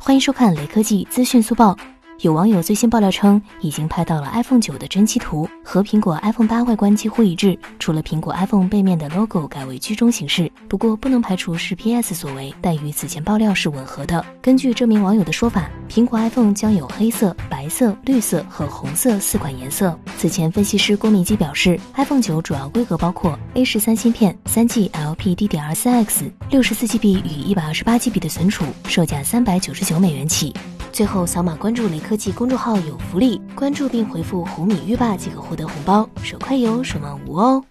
欢迎收看雷科技资讯速报。有网友最新爆料称，已经拍到了 iPhone 九的真机图，和苹果 iPhone 八外观几乎一致，除了苹果 iPhone 背面的 logo 改为居中形式。不过，不能排除是 PS 所为，但与此前爆料是吻合的。根据这名网友的说法，苹果 iPhone 将有黑色、色、绿色和红色四款颜色。此前，分析师郭明基表示，iPhone 九主要规格包括 A 十三芯片、三 G LPDDR4X、六十四 GB 与一百二十八 GB 的存储，售价三百九十九美元起。最后扫码关注雷科技公众号有福利，关注并回复“红米浴霸”即可获得红包，手快有，手慢无哦。